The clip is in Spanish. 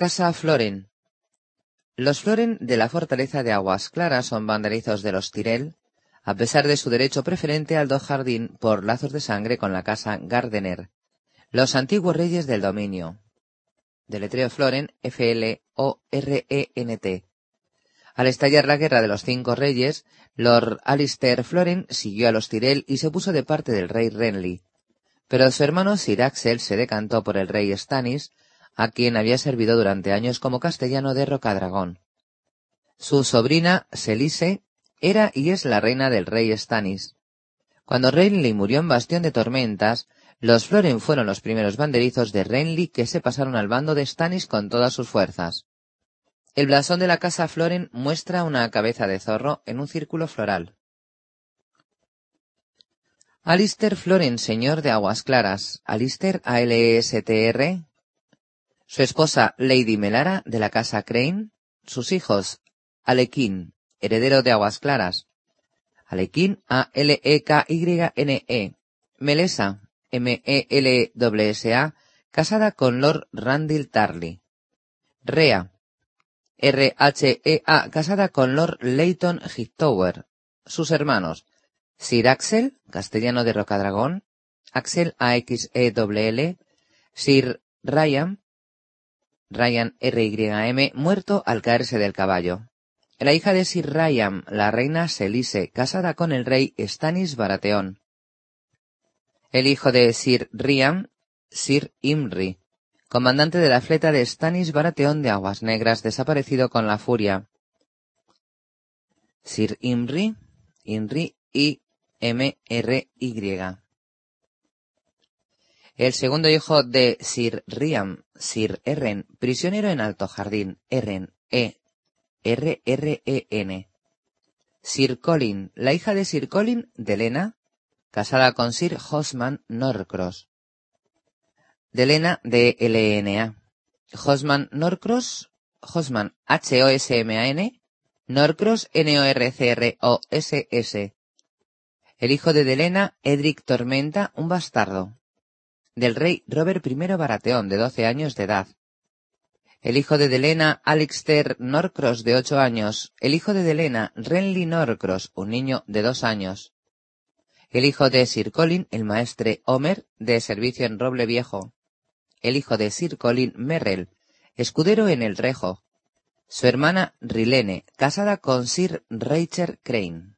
Casa Floren. Los Floren de la fortaleza de Aguas Claras son banderizos de los Tyrell, a pesar de su derecho preferente al do jardín por lazos de sangre con la casa Gardener, los antiguos reyes del dominio. Deletreo Floren, F-L-O-R-E-N-T. Al estallar la guerra de los cinco reyes, Lord Alistair Floren siguió a los Tyrell y se puso de parte del rey Renly. Pero su hermano Sir Axel se decantó por el rey Stannis, a quien había servido durante años como castellano de Rocadragón. Su sobrina, Selise, era y es la reina del rey Stannis. Cuando Renly murió en Bastión de Tormentas, los Floren fueron los primeros banderizos de Renly que se pasaron al bando de Stannis con todas sus fuerzas. El blasón de la casa Floren muestra una cabeza de zorro en un círculo floral. Alister Floren, señor de Aguas Claras. Alister, A-L-E-S-T-R, su esposa Lady Melara de la casa Crane, sus hijos Alequín, heredero de Aguas Claras, Alequín A-L-E-K-Y-N-E, e. Melesa M-E-L-S-A, casada con Lord Randall Tarley, Rea R-H-E-A, casada con Lord Leighton Hightower, sus hermanos Sir Axel, castellano de Rocadragón, Axel A-X-E-W-L, Sir Ryan, Ryan R.Y.M., muerto al caerse del caballo. La hija de Sir Ryan, la reina Selise, casada con el rey Stannis Baratheon. El hijo de Sir Ryan, Sir Imri, comandante de la fleta de Stannis Baratheon de Aguas Negras, desaparecido con la furia. Sir Imri, Imri I M R Y. El segundo hijo de Sir Riam, Sir Eren, prisionero en Alto Jardín, Eren, E, R, R, E, N. Sir Colin, la hija de Sir Colin, de casada con Sir Hosman Norcross. De de L-N-A. Hosman Norcross, Hosman, H-O-S-M-A-N, Norcross, N-O-R-C-R-O-S-S. El hijo de Delena, Edric Tormenta, un bastardo del rey Robert I Baratheon, de doce años de edad. El hijo de Delena, Alixter Norcross, de ocho años. El hijo de Delena, Renly Norcross, un niño de dos años. El hijo de Sir Colin, el maestre Homer, de servicio en Roble Viejo. El hijo de Sir Colin Merrell, escudero en el Rejo. Su hermana Rilene, casada con Sir Rachel Crane.